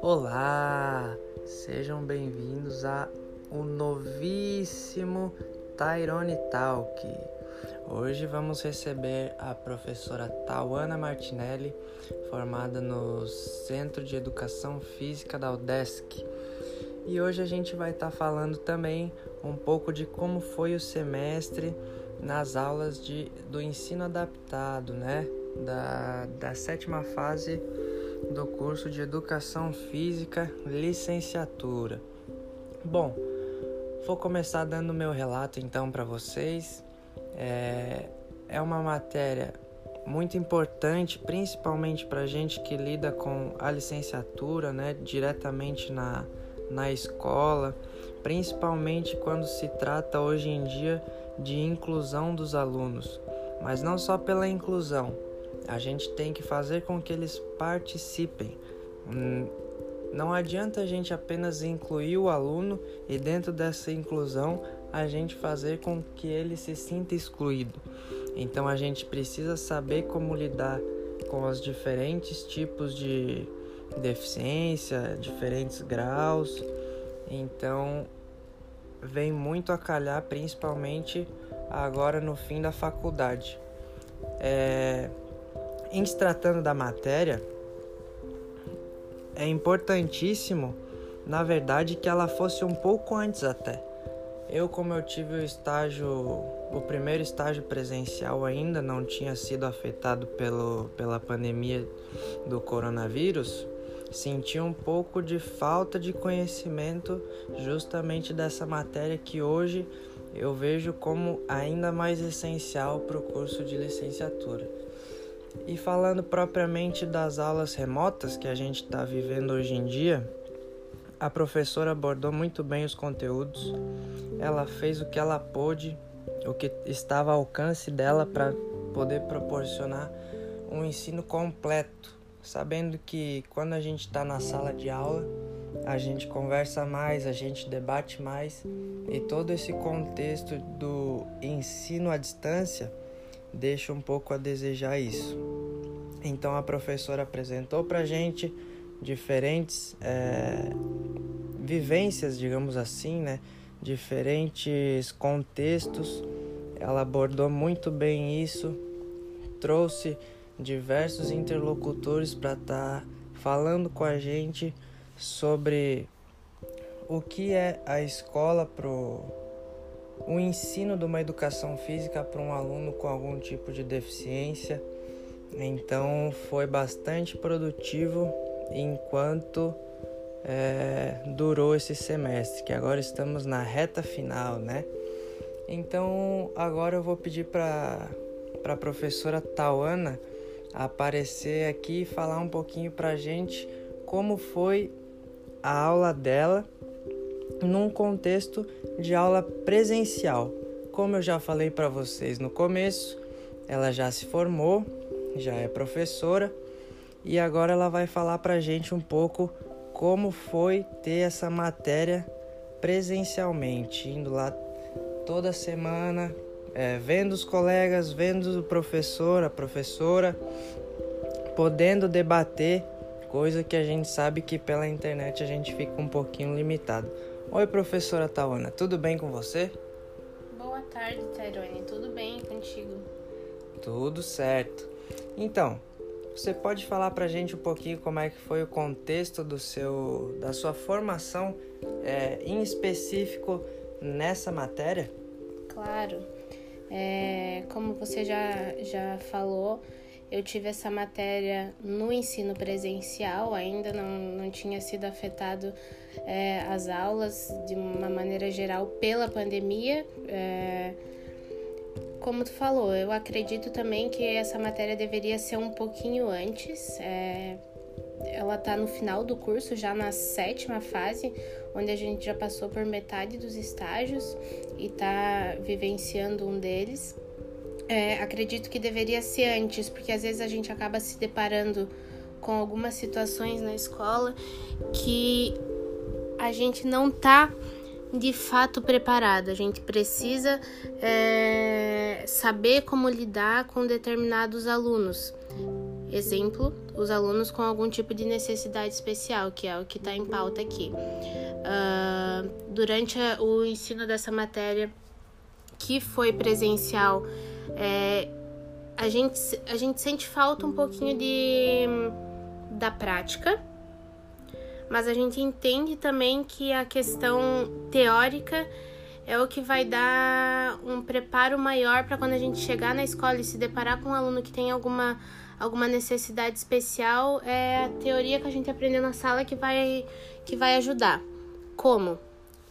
Olá, sejam bem-vindos a um novíssimo Tyrone Talk. Hoje vamos receber a professora Tawana Martinelli, formada no Centro de Educação Física da UDESC. E hoje a gente vai estar tá falando também um pouco de como foi o semestre nas aulas de, do ensino adaptado, né? Da, da sétima fase do curso de Educação Física Licenciatura. Bom, vou começar dando meu relato então para vocês. É, é uma matéria muito importante, principalmente para gente que lida com a licenciatura, né, diretamente na, na escola, principalmente quando se trata hoje em dia de inclusão dos alunos, mas não só pela inclusão, a gente tem que fazer com que eles participem. Hum, não adianta a gente apenas incluir o aluno e dentro dessa inclusão a gente fazer com que ele se sinta excluído. Então a gente precisa saber como lidar com os diferentes tipos de deficiência, diferentes graus. Então vem muito a calhar, principalmente agora no fim da faculdade. É, em se tratando da matéria, é importantíssimo, na verdade, que ela fosse um pouco antes até. Eu, como eu tive o estágio, o primeiro estágio presencial ainda não tinha sido afetado pelo, pela pandemia do coronavírus, senti um pouco de falta de conhecimento justamente dessa matéria que hoje eu vejo como ainda mais essencial para o curso de licenciatura. E falando propriamente das aulas remotas que a gente está vivendo hoje em dia, a professora abordou muito bem os conteúdos, ela fez o que ela pôde, o que estava ao alcance dela para poder proporcionar um ensino completo, sabendo que quando a gente está na sala de aula, a gente conversa mais, a gente debate mais e todo esse contexto do ensino à distância deixa um pouco a desejar isso. Então a professora apresentou para gente diferentes é, vivências, digamos assim, né? Diferentes contextos. Ela abordou muito bem isso, trouxe diversos interlocutores para estar tá falando com a gente sobre o que é a escola pro o ensino de uma educação física para um aluno com algum tipo de deficiência. Então foi bastante produtivo enquanto é, durou esse semestre, que agora estamos na reta final, né? Então agora eu vou pedir para a professora Tauana aparecer aqui e falar um pouquinho para a gente como foi a aula dela num contexto de aula presencial. Como eu já falei para vocês no começo, ela já se formou, já é professora e agora ela vai falar para a gente um pouco como foi ter essa matéria presencialmente, indo lá toda semana, é, vendo os colegas, vendo o professor, a professora, podendo debater, coisa que a gente sabe que pela internet a gente fica um pouquinho limitado. Oi, professora Tawana, tudo bem com você? Boa tarde, Tairone, tudo bem contigo? Tudo certo. Então, você pode falar pra gente um pouquinho como é que foi o contexto do seu, da sua formação, é, em específico nessa matéria? Claro. É, como você já, já falou, eu tive essa matéria no ensino presencial, ainda não, não tinha sido afetado é, as aulas de uma maneira geral pela pandemia. É, como tu falou, eu acredito também que essa matéria deveria ser um pouquinho antes. É, ela está no final do curso, já na sétima fase, onde a gente já passou por metade dos estágios e está vivenciando um deles. É, acredito que deveria ser antes, porque às vezes a gente acaba se deparando com algumas situações na escola que a gente não tá de fato preparado. A gente precisa é, saber como lidar com determinados alunos. Exemplo, os alunos com algum tipo de necessidade especial, que é o que está em pauta aqui. Uh, durante o ensino dessa matéria, que foi presencial, é, a, gente, a gente sente falta um pouquinho de, da prática, mas a gente entende também que a questão teórica é o que vai dar um preparo maior para quando a gente chegar na escola e se deparar com um aluno que tem alguma, alguma necessidade especial, é a teoria que a gente aprendeu na sala que vai, que vai ajudar. Como?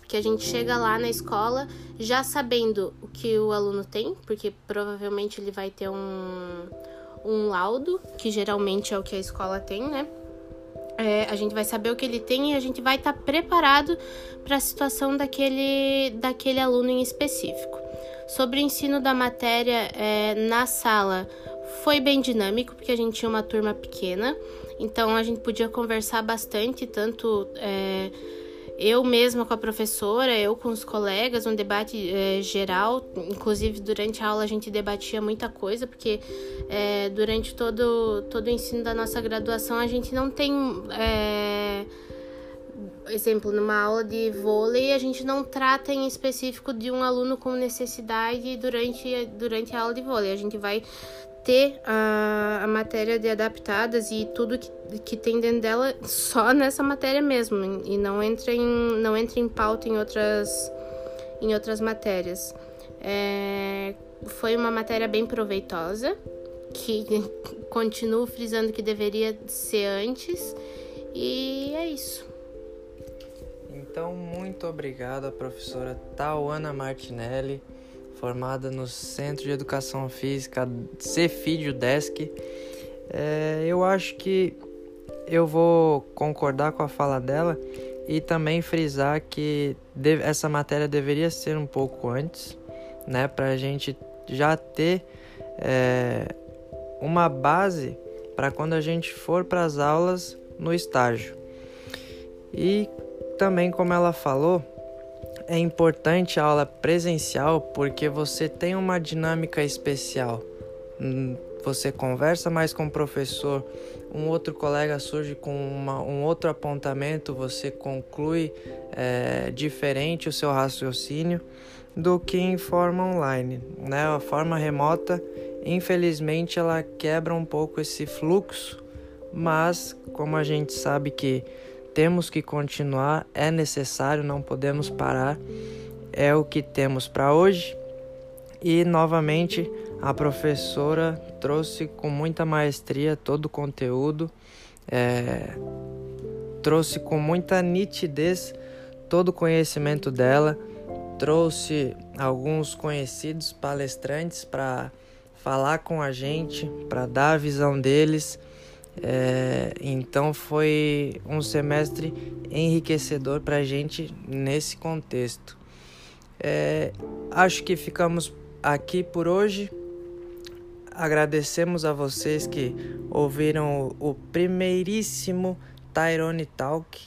Que a gente chega lá na escola já sabendo o que o aluno tem, porque provavelmente ele vai ter um, um laudo, que geralmente é o que a escola tem, né? É, a gente vai saber o que ele tem e a gente vai estar tá preparado para a situação daquele, daquele aluno em específico. Sobre o ensino da matéria é, na sala, foi bem dinâmico, porque a gente tinha uma turma pequena, então a gente podia conversar bastante, tanto. É, eu mesma com a professora, eu com os colegas, um debate é, geral. Inclusive, durante a aula a gente debatia muita coisa, porque é, durante todo, todo o ensino da nossa graduação a gente não tem. É, exemplo, numa aula de vôlei, a gente não trata em específico de um aluno com necessidade durante, durante a aula de vôlei. A gente vai ter a, a matéria de adaptadas e tudo que, que tem dentro dela só nessa matéria mesmo e não entra em, não entra em pauta em outras, em outras matérias. É, foi uma matéria bem proveitosa, que continuo frisando que deveria ser antes, e é isso. Então, muito obrigado, professora Tauana Martinelli formada no Centro de Educação Física Cefídio Desk. É, eu acho que eu vou concordar com a fala dela e também frisar que essa matéria deveria ser um pouco antes, né, para a gente já ter é, uma base para quando a gente for para as aulas no estágio. E também, como ela falou, é importante a aula presencial porque você tem uma dinâmica especial. Hum, você conversa mais com o professor, um outro colega surge com uma, um outro apontamento, você conclui é, diferente o seu raciocínio do que em forma online. Né? A forma remota, infelizmente, ela quebra um pouco esse fluxo, mas como a gente sabe que temos que continuar, é necessário, não podemos parar. É o que temos para hoje. E novamente a professora trouxe com muita maestria todo o conteúdo, é, trouxe com muita nitidez todo o conhecimento dela, trouxe alguns conhecidos palestrantes para falar com a gente, para dar a visão deles é, então foi um semestre enriquecedor para a gente nesse contexto. É, acho que ficamos aqui por hoje. Agradecemos a vocês que ouviram o, o primeiríssimo Tyrone Talk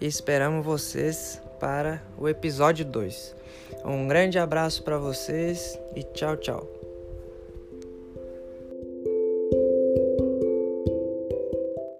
e esperamos vocês para o episódio 2. Um grande abraço para vocês e tchau, tchau.